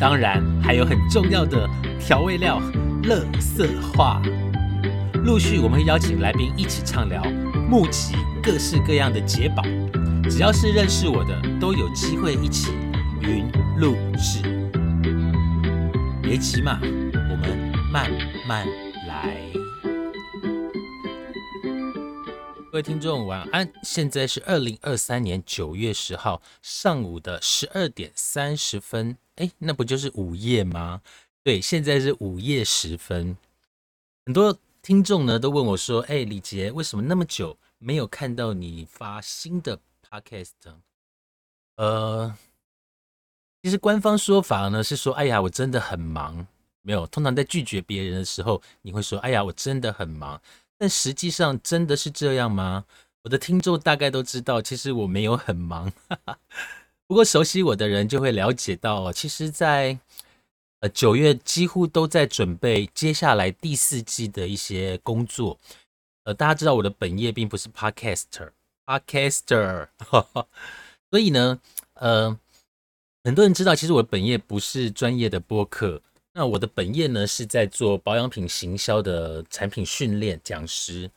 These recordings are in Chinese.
当然还有很重要的调味料——乐色话。陆续我们会邀请来宾一起畅聊，募集各式各样的解宝。只要是认识我的，都有机会一起云录制。别急嘛，我们慢慢来。各位听众晚安，现在是二零二三年九月十号上午的十二点三十分。哎，那不就是午夜吗？对，现在是午夜时分。很多听众呢都问我说：“哎，李杰，为什么那么久没有看到你发新的 podcast？” 呃，其实官方说法呢是说：“哎呀，我真的很忙。”没有，通常在拒绝别人的时候，你会说：“哎呀，我真的很忙。”但实际上真的是这样吗？我的听众大概都知道，其实我没有很忙。不过熟悉我的人就会了解到，其实，在呃九月几乎都在准备接下来第四季的一些工作。呃，大家知道我的本业并不是 podcaster，podcaster，所以呢，呃，很多人知道，其实我的本业不是专业的播客。那我的本业呢，是在做保养品行销的产品训练讲师。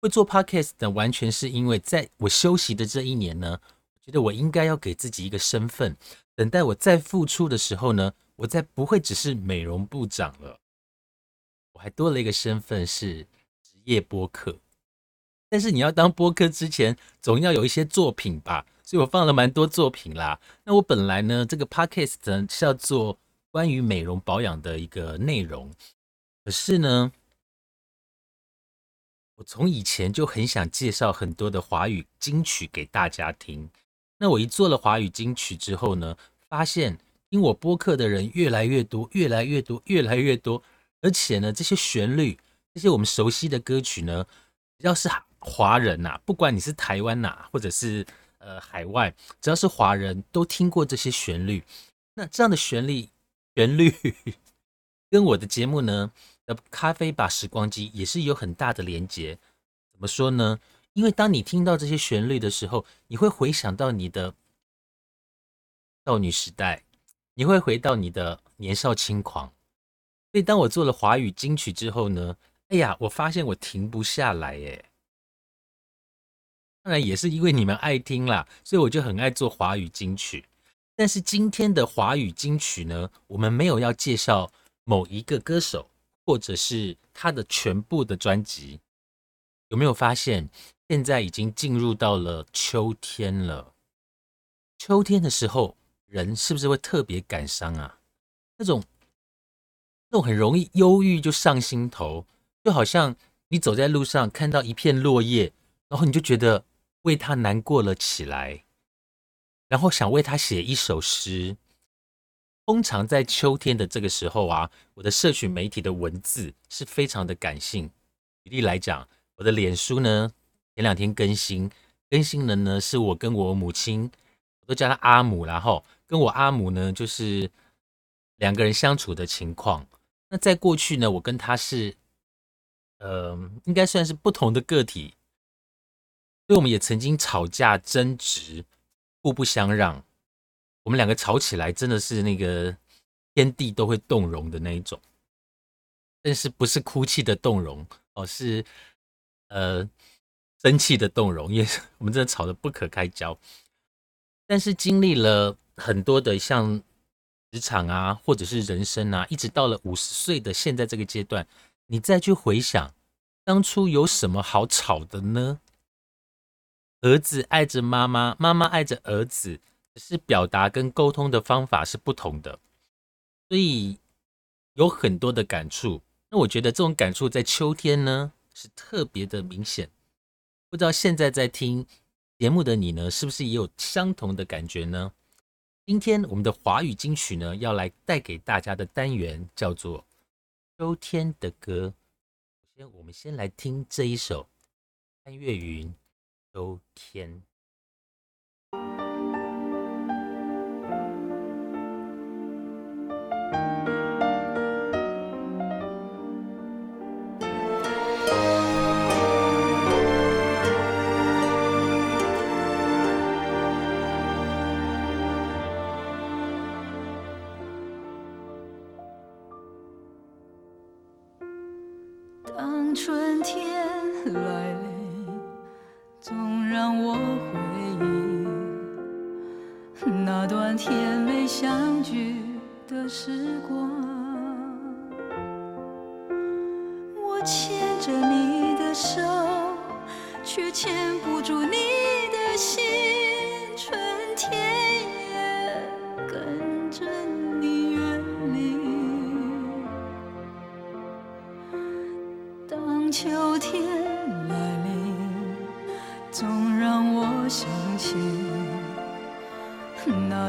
会做 podcast，完全是因为在我休息的这一年呢，觉得我应该要给自己一个身份，等待我再复出的时候呢，我再不会只是美容部长了，我还多了一个身份是职业播客。但是你要当播客之前，总要有一些作品吧，所以我放了蛮多作品啦。那我本来呢，这个 podcast 是要做。关于美容保养的一个内容，可是呢，我从以前就很想介绍很多的华语金曲给大家听。那我一做了华语金曲之后呢，发现听我播客的人越来越多，越来越多，越来越多。而且呢，这些旋律，这些我们熟悉的歌曲呢，只要是华人呐，不管你是台湾呐，或者是呃海外，只要是华人都听过这些旋律。那这样的旋律。旋律跟我的节目呢的咖啡吧时光机也是有很大的连接。怎么说呢？因为当你听到这些旋律的时候，你会回想到你的少女时代，你会回到你的年少轻狂。所以当我做了华语金曲之后呢，哎呀，我发现我停不下来耶。当然也是因为你们爱听啦，所以我就很爱做华语金曲。但是今天的华语金曲呢，我们没有要介绍某一个歌手，或者是他的全部的专辑。有没有发现，现在已经进入到了秋天了？秋天的时候，人是不是会特别感伤啊？那种那种很容易忧郁就上心头，就好像你走在路上看到一片落叶，然后你就觉得为他难过了起来。然后想为他写一首诗。通常在秋天的这个时候啊，我的社群媒体的文字是非常的感性。举例来讲，我的脸书呢，前两天更新，更新的呢是我跟我母亲，我都叫她阿母，然后跟我阿母呢就是两个人相处的情况。那在过去呢，我跟她是，呃，应该算是不同的个体，所以我们也曾经吵架争执。互不相让，我们两个吵起来真的是那个天地都会动容的那一种，但是不是哭泣的动容哦，是呃生气的动容，因为我们真的吵得不可开交。但是经历了很多的像职场啊，或者是人生啊，一直到了五十岁的现在这个阶段，你再去回想当初有什么好吵的呢？儿子爱着妈妈，妈妈爱着儿子，只是表达跟沟通的方法是不同的，所以有很多的感触。那我觉得这种感触在秋天呢是特别的明显。不知道现在在听节目的你呢，是不是也有相同的感觉呢？今天我们的华语金曲呢，要来带给大家的单元叫做《秋天的歌》。首先，我们先来听这一首潘越云《秋天》。春天来临，总让我回忆那段甜美相聚的时光。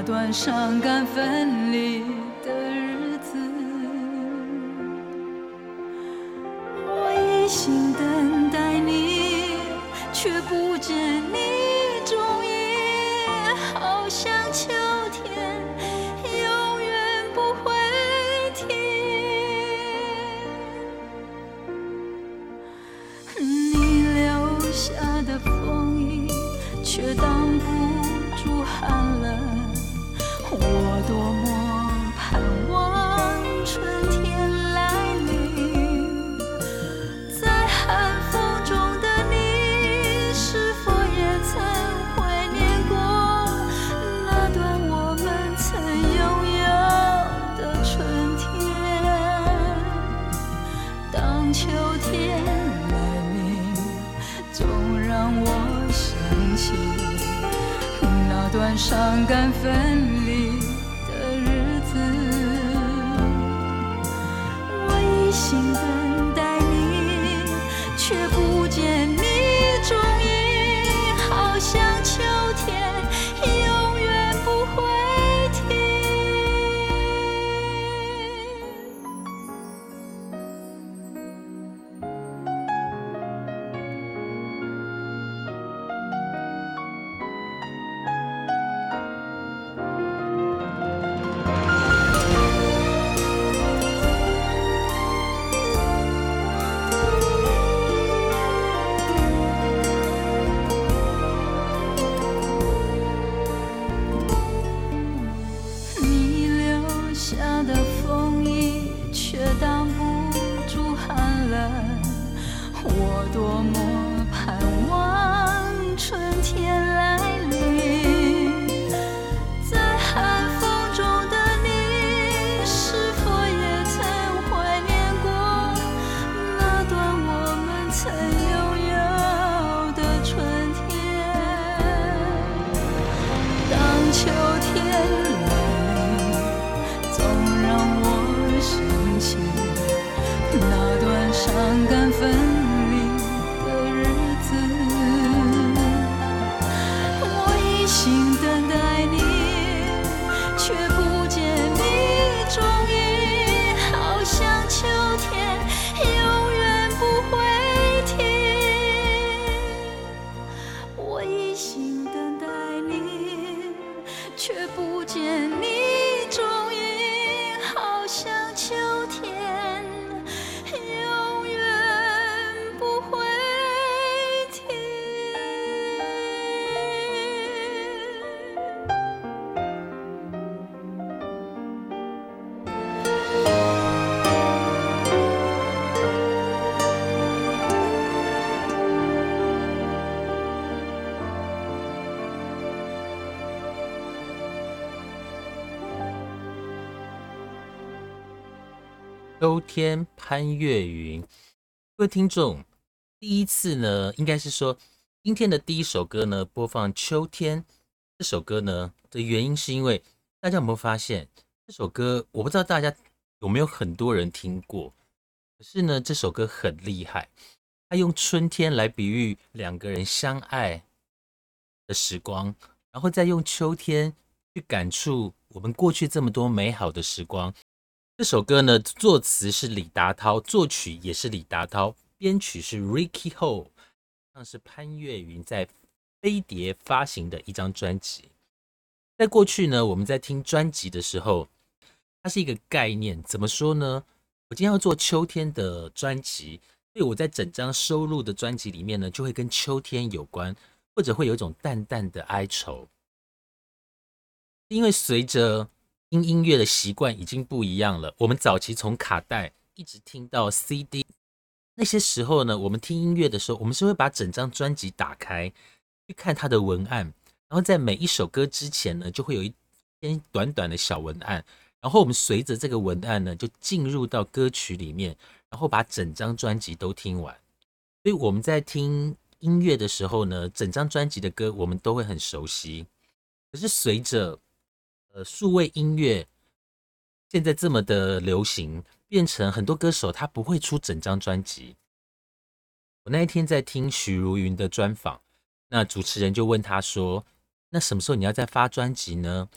段伤感分离。心。秋天潘越云，各位听众，第一次呢，应该是说今天的第一首歌呢，播放《秋天》这首歌呢的原因，是因为大家有没有发现这首歌？我不知道大家有没有很多人听过，可是呢，这首歌很厉害，它用春天来比喻两个人相爱的时光，然后再用秋天去感触我们过去这么多美好的时光。这首歌呢，作词是李达涛，作曲也是李达涛，编曲是 Ricky Ho，像是潘越云在飞碟发行的一张专辑。在过去呢，我们在听专辑的时候，它是一个概念，怎么说呢？我今天要做秋天的专辑，所以我在整张收录的专辑里面呢，就会跟秋天有关，或者会有一种淡淡的哀愁，因为随着听音乐的习惯已经不一样了。我们早期从卡带一直听到 CD，那些时候呢，我们听音乐的时候，我们是会把整张专辑打开去看它的文案，然后在每一首歌之前呢，就会有一篇短短的小文案，然后我们随着这个文案呢，就进入到歌曲里面，然后把整张专辑都听完。所以我们在听音乐的时候呢，整张专辑的歌我们都会很熟悉。可是随着呃，数位音乐现在这么的流行，变成很多歌手他不会出整张专辑。我那一天在听许茹芸的专访，那主持人就问他说：“那什么时候你要再发专辑呢？”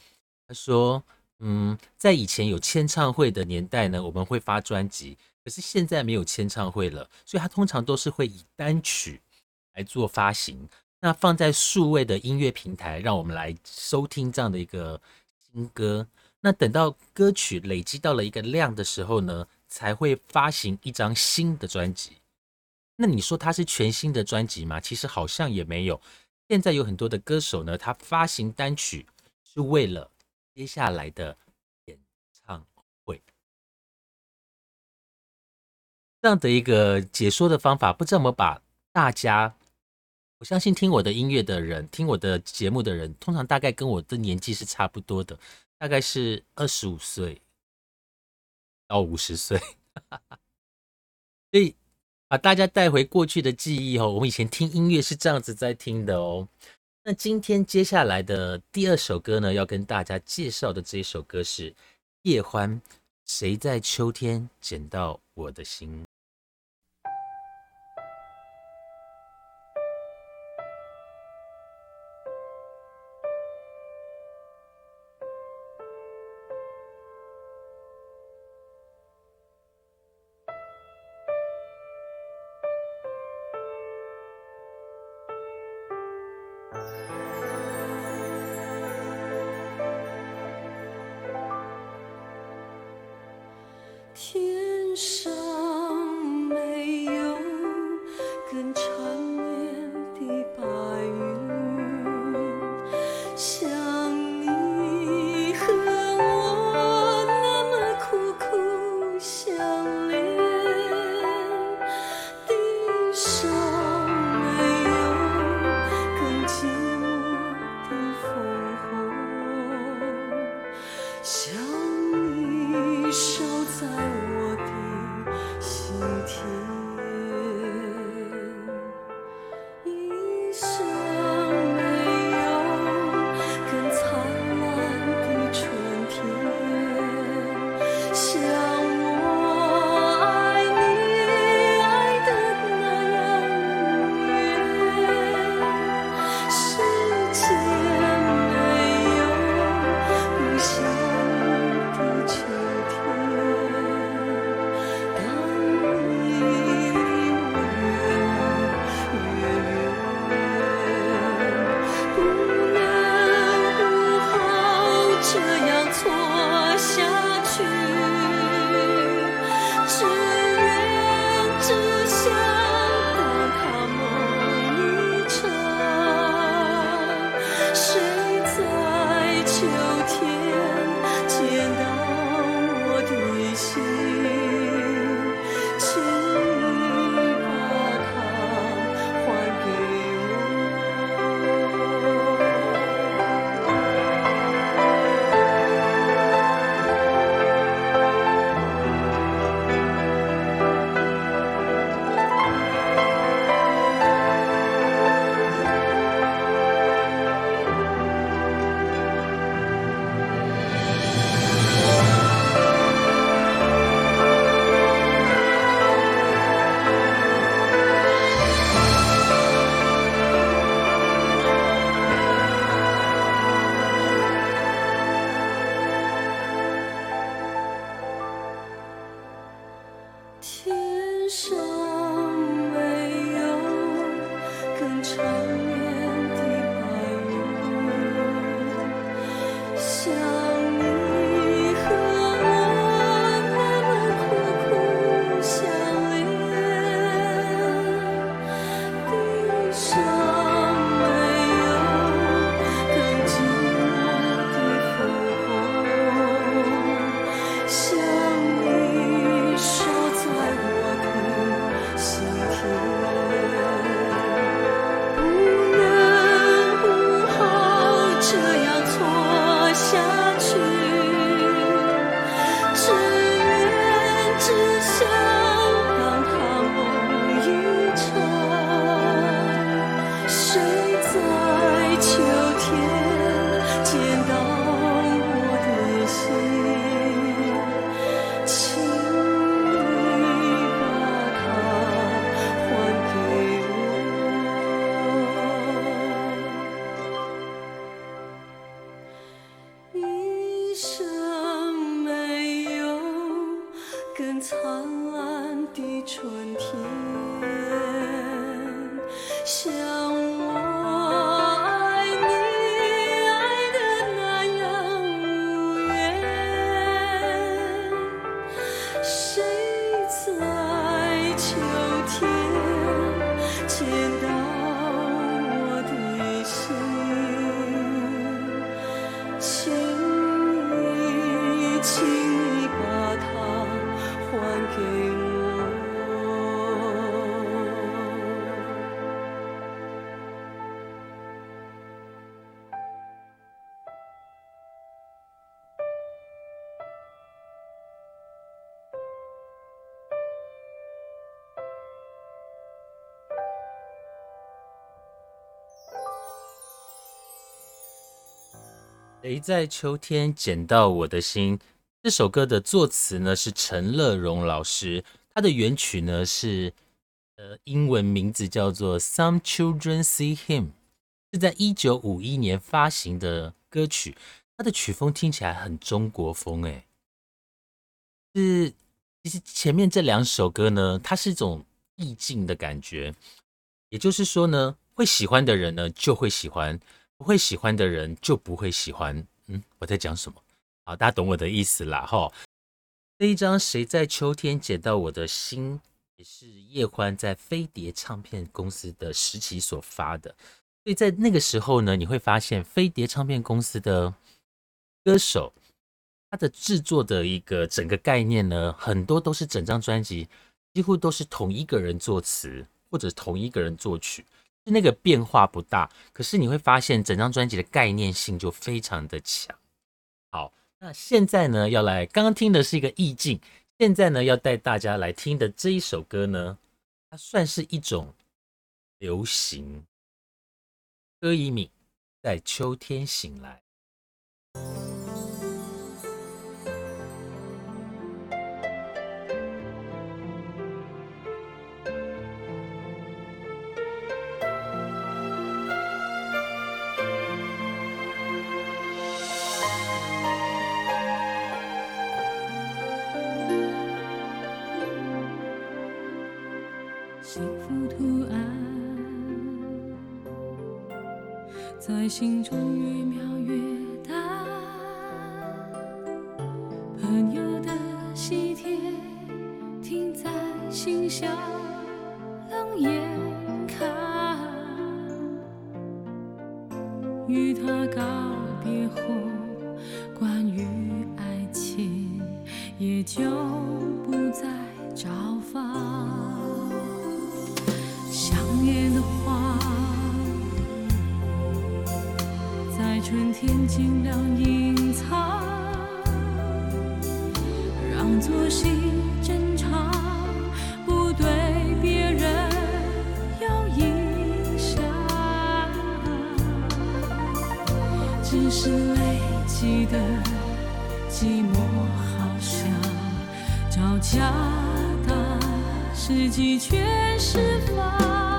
他说：“嗯，在以前有签唱会的年代呢，我们会发专辑，可是现在没有签唱会了，所以他通常都是会以单曲来做发行，那放在数位的音乐平台，让我们来收听这样的一个。”歌，那等到歌曲累积到了一个量的时候呢，才会发行一张新的专辑。那你说它是全新的专辑吗？其实好像也没有。现在有很多的歌手呢，他发行单曲是为了接下来的演唱会。这样的一个解说的方法，不知道怎么把大家？我相信听我的音乐的人，听我的节目的人，通常大概跟我的年纪是差不多的，大概是二十五岁到五十岁，所以把大家带回过去的记忆哦。我们以前听音乐是这样子在听的哦。那今天接下来的第二首歌呢，要跟大家介绍的这一首歌是叶欢，谁在秋天捡到我的心？天上。谁在秋天捡到我的心？这首歌的作词呢是陈乐融老师，他的原曲呢是呃英文名字叫做《Some Children See Him》，是在一九五一年发行的歌曲。它的曲风听起来很中国风，诶，是其实前面这两首歌呢，它是一种意境的感觉，也就是说呢，会喜欢的人呢就会喜欢。不会喜欢的人就不会喜欢。嗯，我在讲什么？好，大家懂我的意思啦，哈。这一张《谁在秋天捡到我的心》也是叶欢在飞碟唱片公司的时期所发的。所以在那个时候呢，你会发现飞碟唱片公司的歌手，他的制作的一个整个概念呢，很多都是整张专辑几乎都是同一个人作词或者同一个人作曲。那个变化不大，可是你会发现整张专辑的概念性就非常的强。好，那现在呢要来，刚刚听的是一个意境，现在呢要带大家来听的这一首歌呢，它算是一种流行。歌以敏在秋天醒来。在心中越描越淡，朋友的喜帖停在信箱，冷眼看，与他告别后，关于爱情也就天尽量隐藏，让作息正常，不对别人有影响。只是累积的寂寞，好像找家的时机全释放。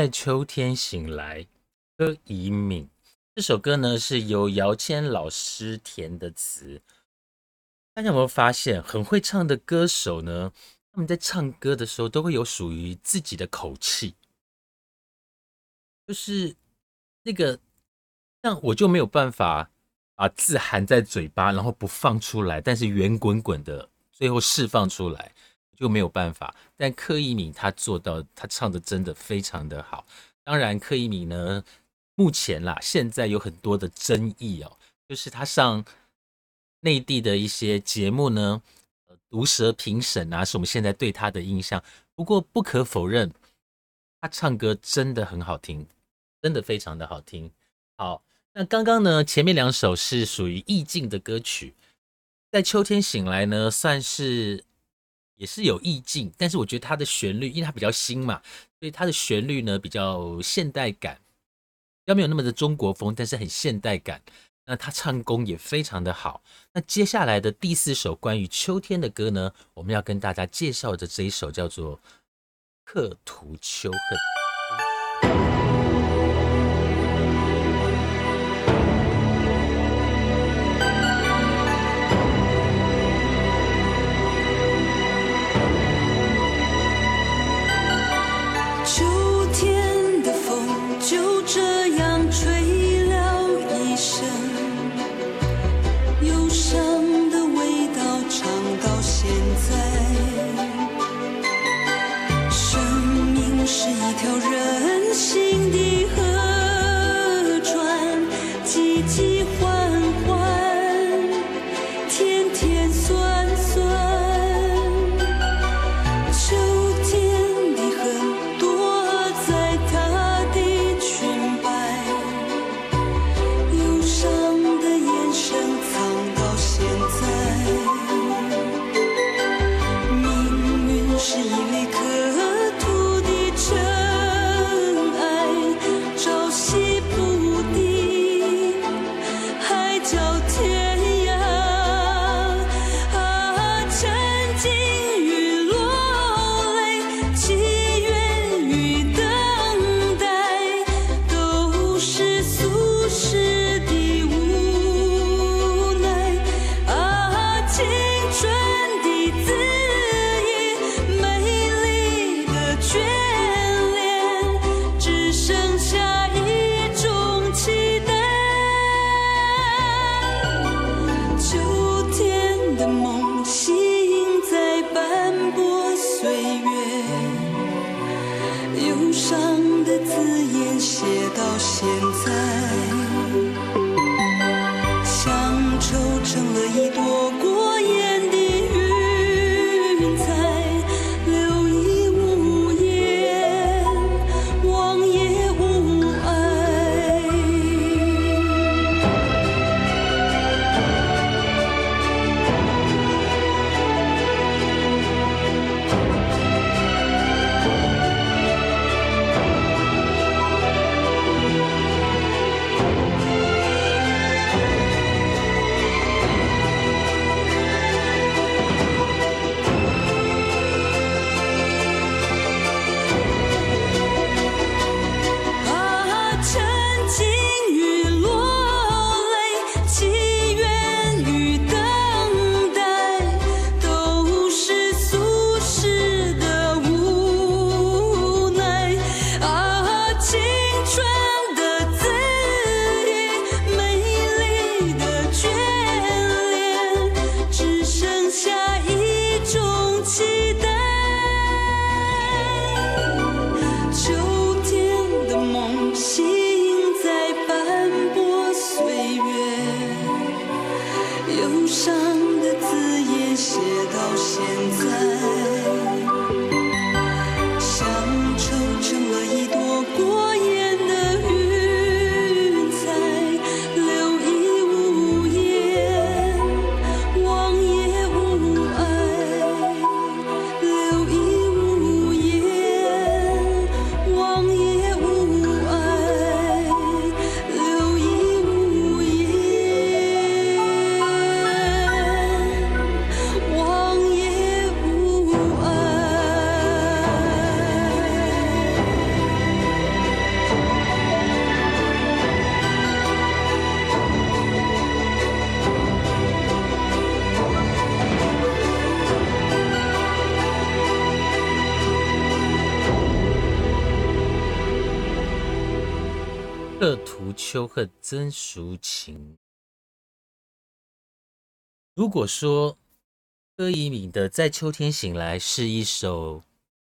在秋天醒来，柯以敏这首歌呢是由姚谦老师填的词。大家有没有发现，很会唱的歌手呢？他们在唱歌的时候都会有属于自己的口气，就是那个，像我就没有办法把字含在嘴巴，然后不放出来，但是圆滚滚的最后释放出来。就没有办法。但柯以敏他做到，他唱的真的非常的好。当然，柯以敏呢，目前啦，现在有很多的争议哦，就是他上内地的一些节目呢，呃毒舌评审啊，是我们现在对他的印象。不过不可否认，他唱歌真的很好听，真的非常的好听。好，那刚刚呢，前面两首是属于意境的歌曲，在秋天醒来呢，算是。也是有意境，但是我觉得它的旋律，因为它比较新嘛，所以它的旋律呢比较现代感，要没有那么的中国风，但是很现代感。那他唱功也非常的好。那接下来的第四首关于秋天的歌呢，我们要跟大家介绍的这一首叫做《刻图秋恨》。秋恨真抒情。如果说柯以敏的《在秋天醒来》是一首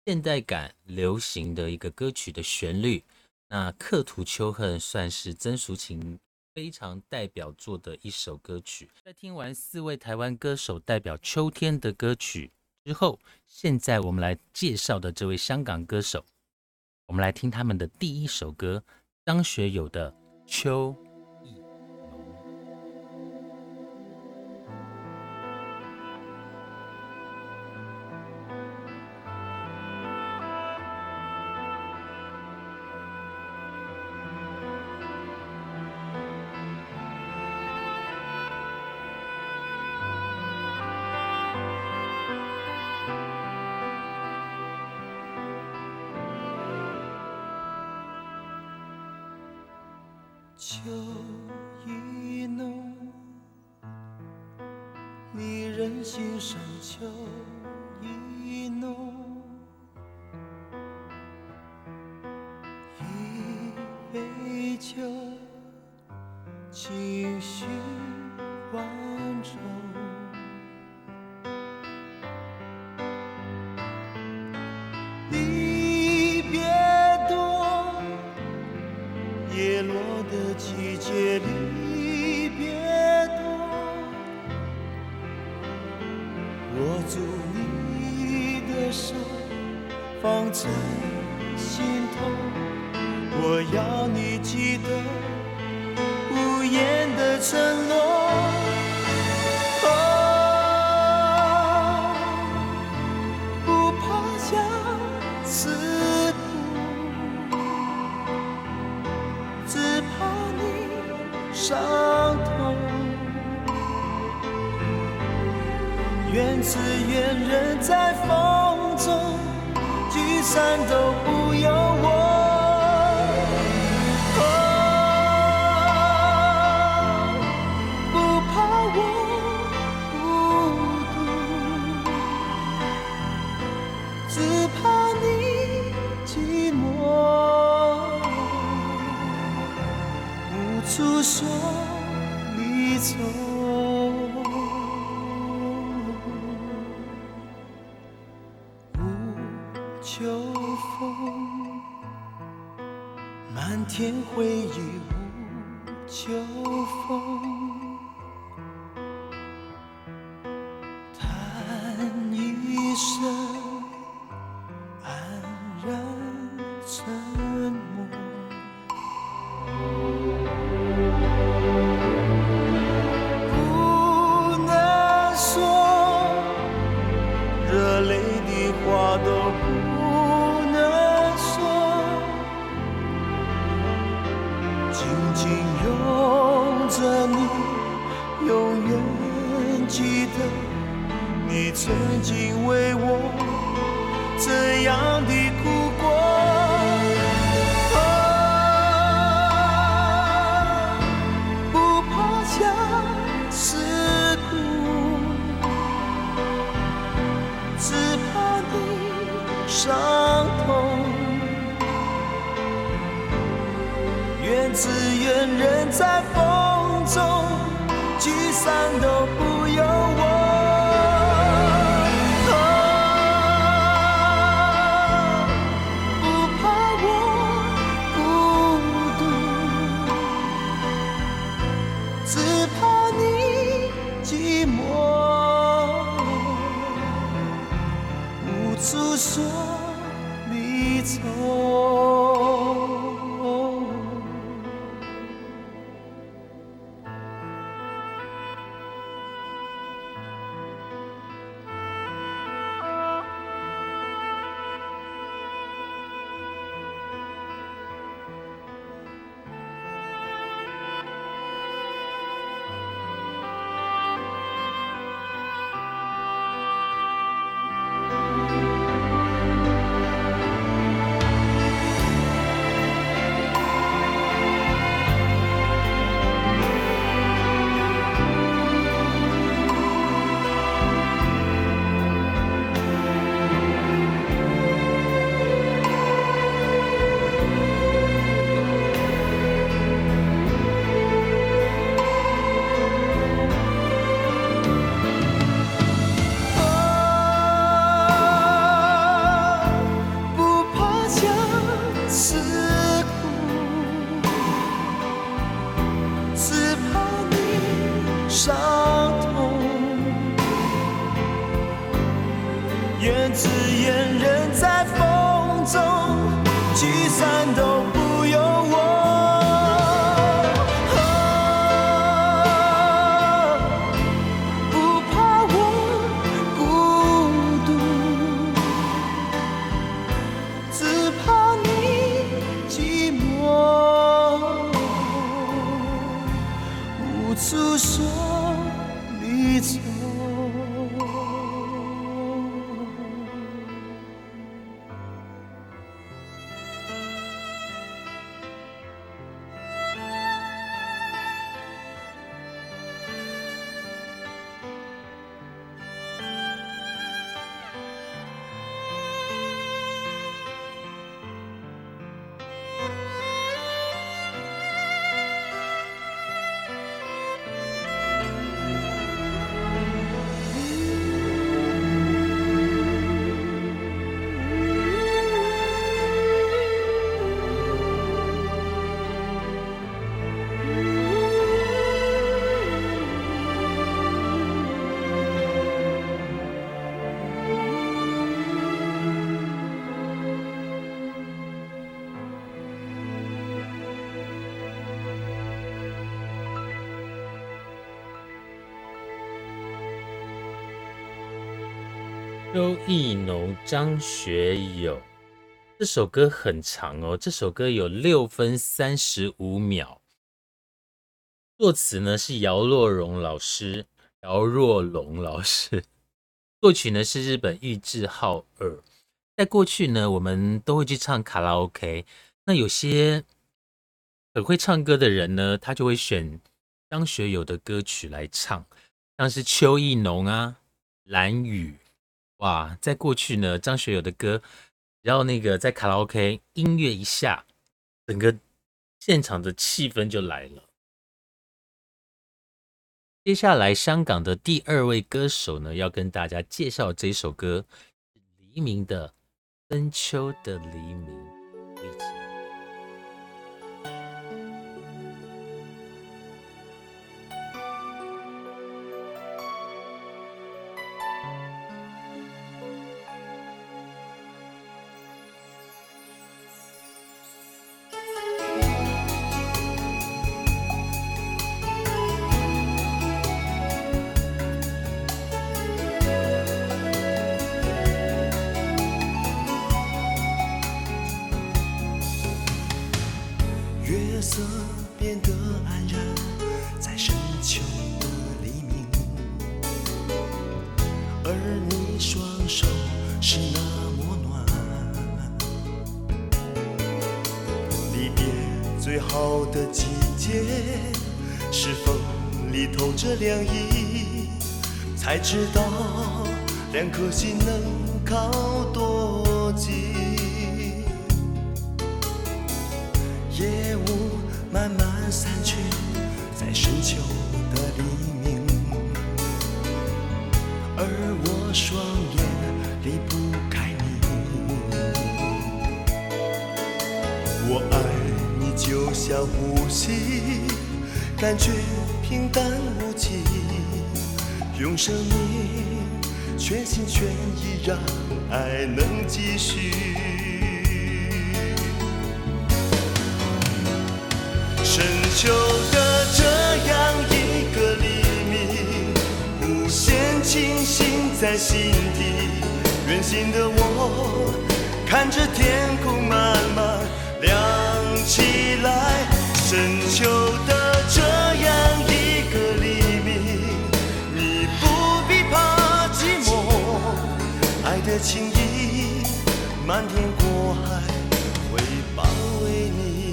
现代感流行的一个歌曲的旋律，那《刻图秋恨》算是曾淑琴非常代表作的一首歌曲。在听完四位台湾歌手代表秋天的歌曲之后，现在我们来介绍的这位香港歌手，我们来听他们的第一首歌，张学友的《》。秋诉说离愁周艺农、张学友这首歌很长哦，这首歌有六分三十五秒。作词呢是姚若龙老师，姚若龙老师。作曲呢是日本玉置浩二。在过去呢，我们都会去唱卡拉 OK，那有些很会唱歌的人呢，他就会选张学友的歌曲来唱，像是邱意农啊、蓝雨。哇，在过去呢，张学友的歌，然后那个在卡拉 OK 音乐一下，整个现场的气氛就来了。接下来，香港的第二位歌手呢，要跟大家介绍这首歌，黎明的《深秋的黎明》。知道两颗心能靠多近，夜雾慢慢散去，在深秋的黎明，而我双眼离不开你。我爱你就像呼吸，感觉生命全心全意让爱能继续。深秋的这样一个黎明，无限清醒在心底。远行的我看着天空慢慢亮起来。深秋的的情意，漫天过海会包围你。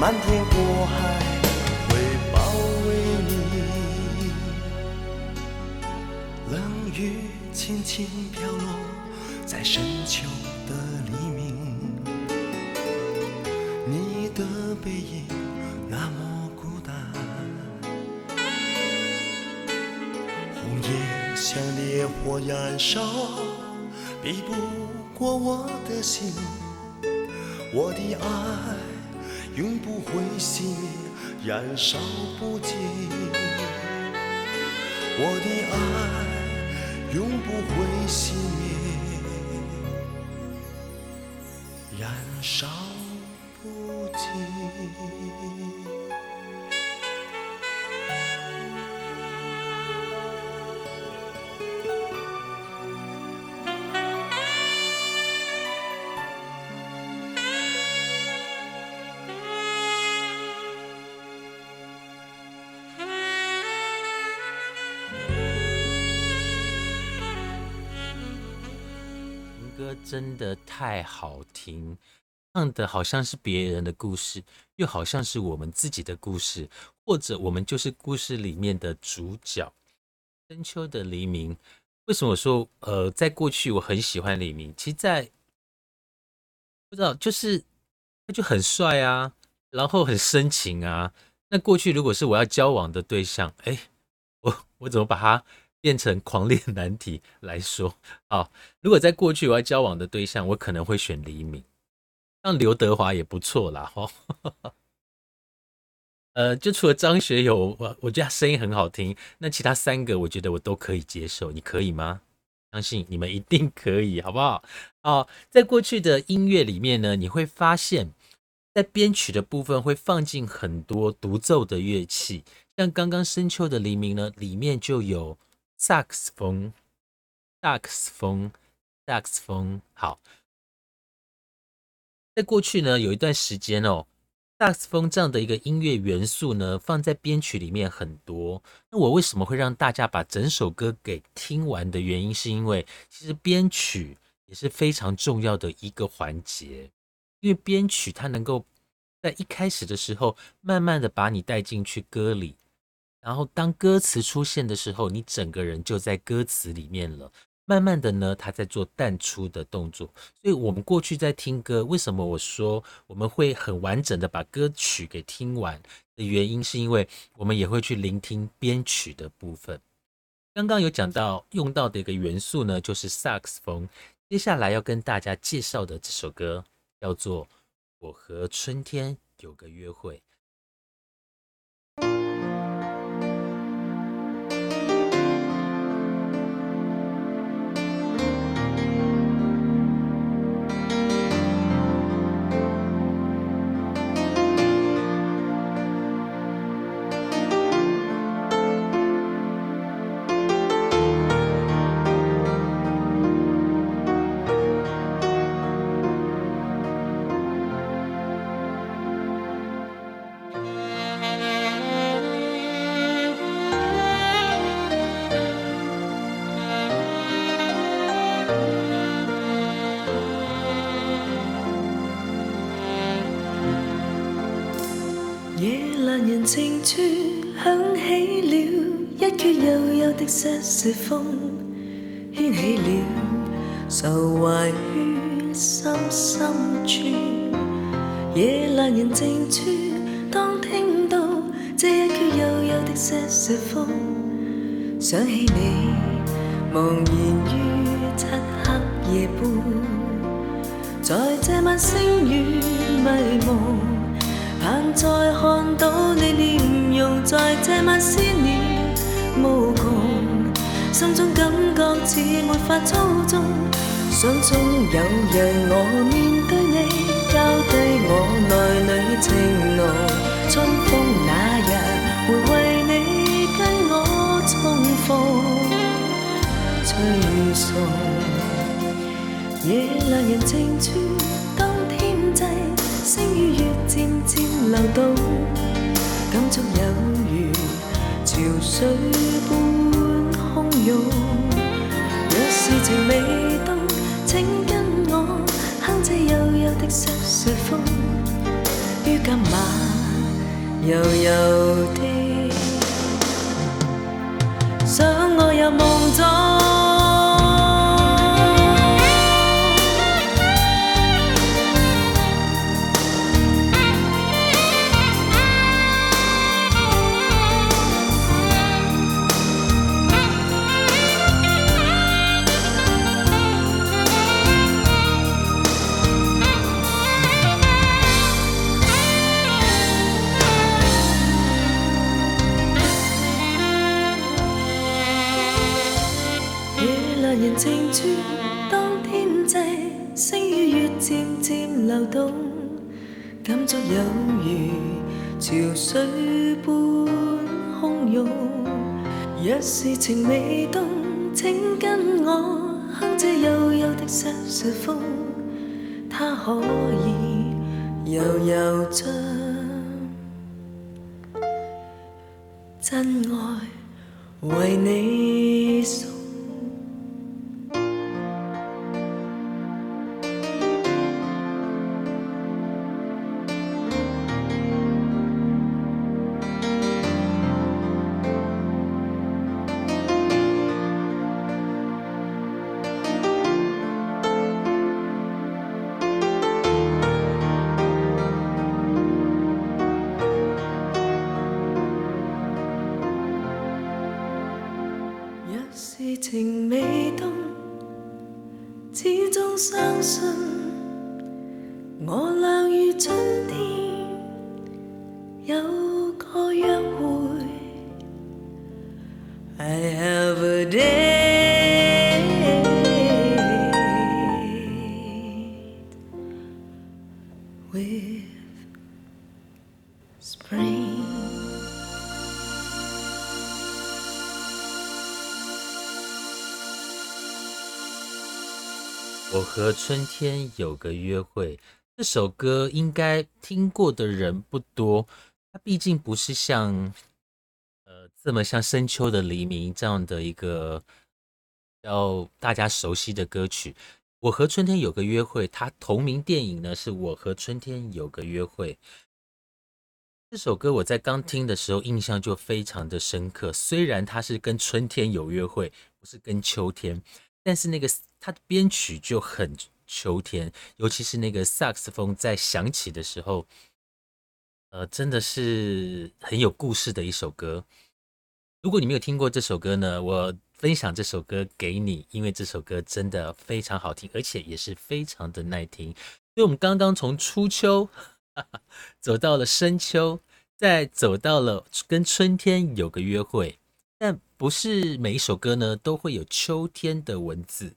漫天过海会包围你，冷雨轻轻飘落在深秋的黎明。你的背影那么孤单，红叶像烈火燃烧，比不过我的心。我的爱永不会熄灭，燃烧不尽。我的爱永不会熄灭，燃烧真的太好听，唱的好像是别人的故事，又好像是我们自己的故事，或者我们就是故事里面的主角。深秋的黎明，为什么我说呃，在过去我很喜欢黎明？其实在不知道，就是他就很帅啊，然后很深情啊。那过去如果是我要交往的对象，哎，我我怎么把他变成 狂恋难题来说？好，如果在过去我要交往的对象，我可能会选黎明，像刘德华也不错啦，哈。呃，就除了张学友，我我觉得他声音很好听，那其他三个我觉得我都可以接受，你可以吗？相信你们一定可以，好不好？哦，在过去的音乐里面呢，你会发现，在编曲的部分会放进很多独奏的乐器，像刚刚深秋的黎明呢，里面就有萨克斯风、萨克斯风、萨克斯风。好，在过去呢，有一段时间哦。萨克斯风这样的一个音乐元素呢，放在编曲里面很多。那我为什么会让大家把整首歌给听完的原因，是因为其实编曲也是非常重要的一个环节，因为编曲它能够在一开始的时候，慢慢的把你带进去歌里，然后当歌词出现的时候，你整个人就在歌词里面了。慢慢的呢，他在做淡出的动作，所以我们过去在听歌，为什么我说我们会很完整的把歌曲给听完的原因，是因为我们也会去聆听编曲的部分。刚刚有讲到用到的一个元素呢，就是萨克斯风。接下来要跟大家介绍的这首歌叫做《我和春天有个约会》。的瑟瑟風，掀起了愁懷於心深處。夜阑人靜處，當聽到這一闕悠悠的瑟瑟風，想起你茫然於漆黑夜半，在這晚星雨迷蒙。盼再看到你臉容，在這晚思念無窮，心中感覺似沒法操縱，想中有日我面對你，交低我內裏情浓，春風那日會為你跟我重逢，吹送夜阑人靜處，當天際。星与月渐渐流动，感触有如潮水般若是情未冻，请跟我哼这悠悠的瑟瑟风，于今晚悠悠的想我入梦中。般汹涌。若是情未凍，請跟我哼这悠悠的瑟瑟风，它可以悠悠将真爱为你送。春天有个约会，这首歌应该听过的人不多，它毕竟不是像呃这么像深秋的黎明这样的一个要大家熟悉的歌曲。我和春天有个约会，它同名电影呢是我和春天有个约会。这首歌我在刚听的时候印象就非常的深刻，虽然它是跟春天有约会，不是跟秋天，但是那个它的编曲就很秋天，尤其是那个萨克斯风在响起的时候，呃，真的是很有故事的一首歌。如果你没有听过这首歌呢，我分享这首歌给你，因为这首歌真的非常好听，而且也是非常的耐听。所以我们刚刚从初秋走到了深秋，再走到了跟春天有个约会，但不是每一首歌呢都会有秋天的文字，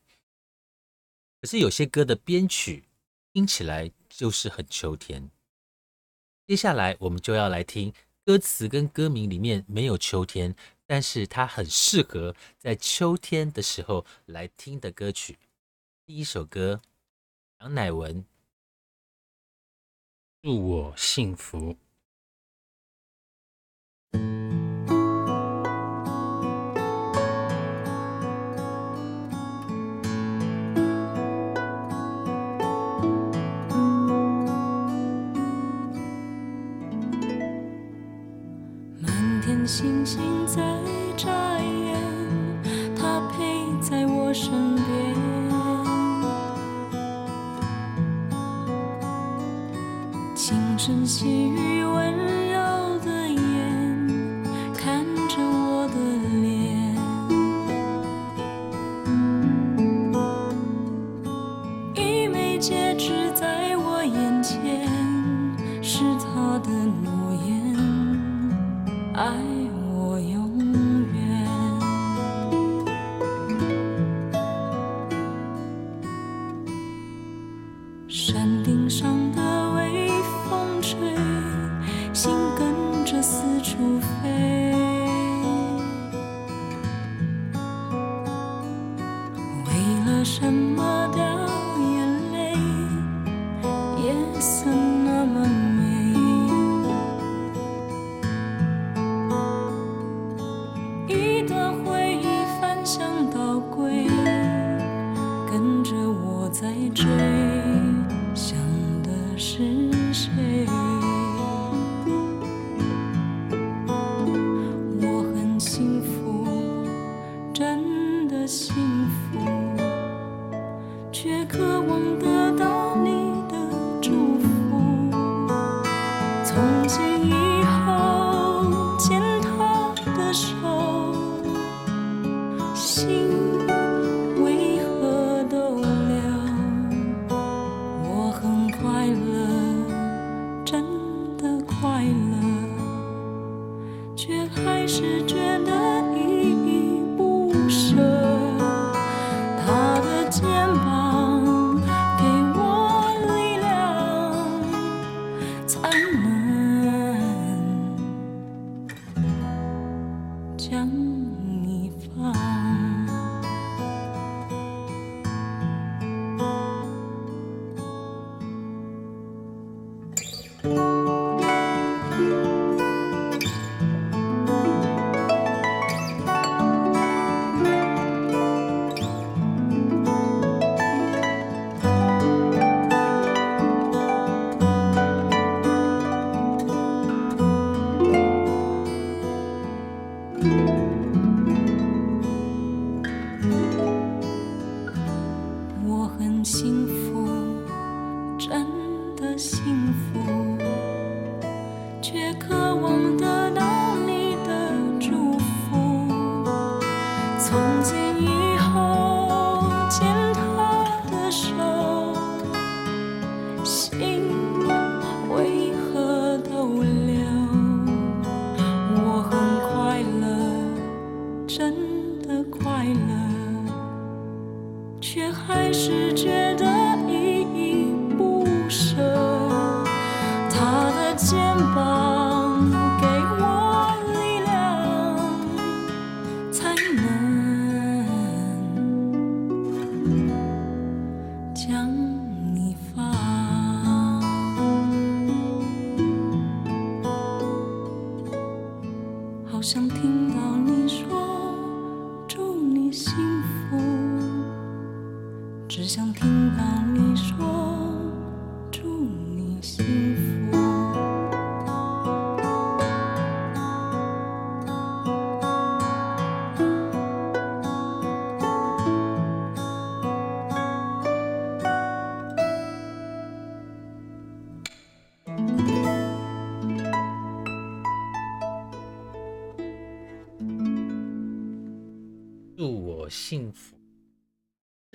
可是有些歌的编曲听起来就是很秋天。接下来我们就要来听歌词跟歌名里面没有秋天，但是它很适合在秋天的时候来听的歌曲。第一首歌，杨乃文，祝我幸福。星星在眨眼，他陪在我身边。轻声细语，温柔的眼，看着我的脸。一枚戒指在我眼前，是他的诺言。爱山顶上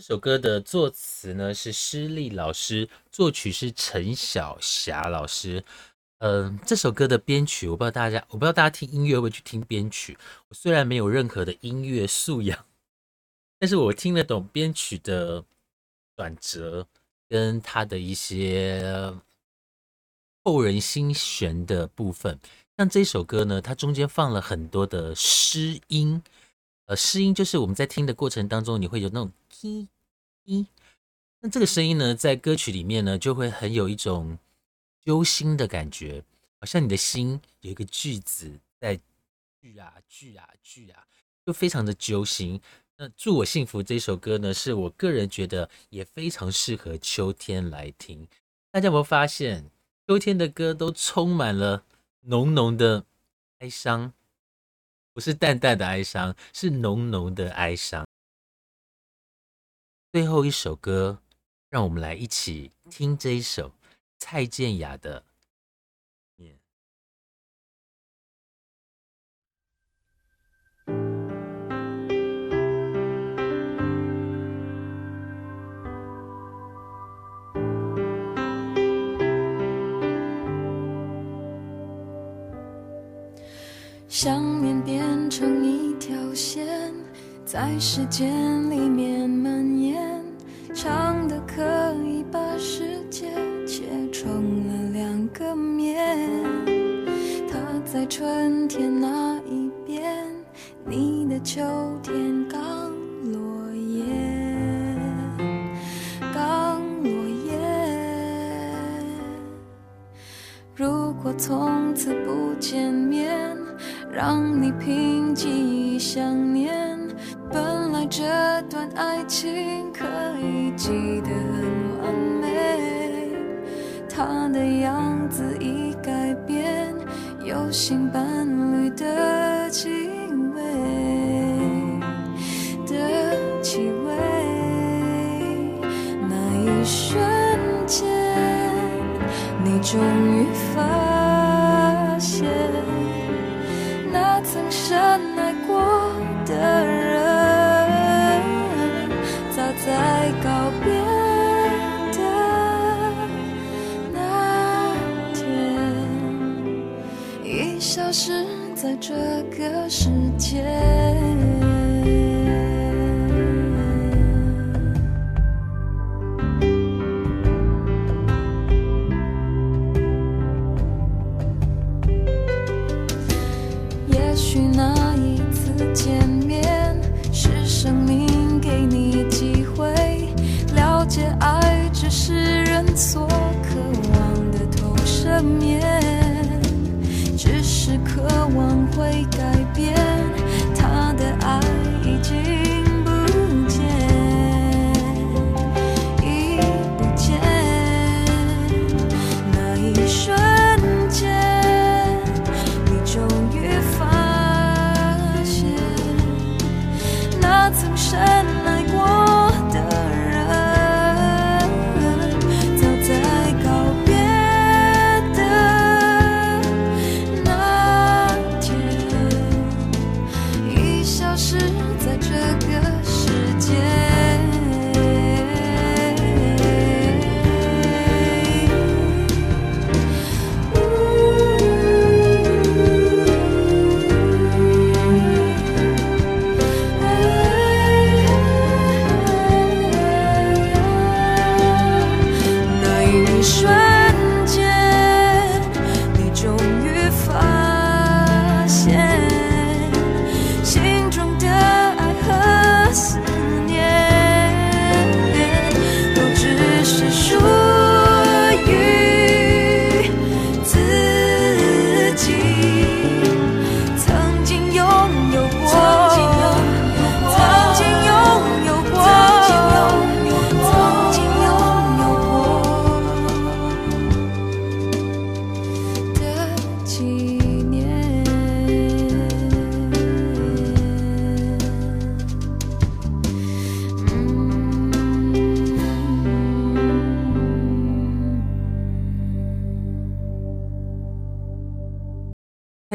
首歌的作词呢是施丽老师，作曲是陈小霞老师。嗯、这首歌的编曲，我不知道大家，我不知道大家听音乐会不会去听编曲。我虽然没有任何的音乐素养，但是我听得懂编曲的转折跟它的一些扣人心弦的部分。像这首歌呢，它中间放了很多的诗音，呃，诗音就是我们在听的过程当中，你会有那种一，那这个声音呢，在歌曲里面呢，就会很有一种揪心的感觉，好像你的心有一个句子在句啊句啊句啊，就非常的揪心。那《祝我幸福》这首歌呢，是我个人觉得也非常适合秋天来听。大家有没有发现，秋天的歌都充满了浓浓的哀伤？不是淡淡的哀伤，是浓浓的哀伤。最后一首歌，让我们来一起听这一首蔡健雅的《念》。想念变成一条线，在时间里面蔓延，长的可以把世界切成了两个面。它在春天那一边，你的秋天刚落叶，刚落叶。如果从此不见面，让你凭记忆想念。本来这段爱情可以记得很完美他的样子已改变有新伴侣的气味。的气味那一瞬间你终于发现那曾深这个世界。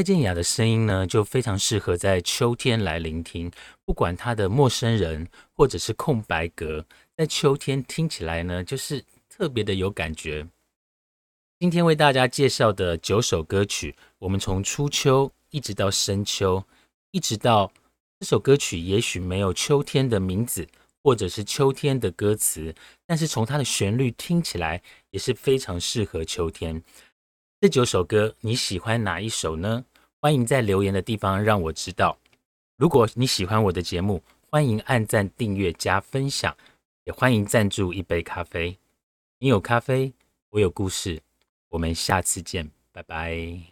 蔡健雅的声音呢，就非常适合在秋天来聆听。不管她的陌生人或者是空白格，在秋天听起来呢，就是特别的有感觉。今天为大家介绍的九首歌曲，我们从初秋一直到深秋，一直到这首歌曲也许没有秋天的名字，或者是秋天的歌词，但是从它的旋律听起来也是非常适合秋天。这九首歌你喜欢哪一首呢？欢迎在留言的地方让我知道。如果你喜欢我的节目，欢迎按赞、订阅、加分享，也欢迎赞助一杯咖啡。你有咖啡，我有故事。我们下次见，拜拜。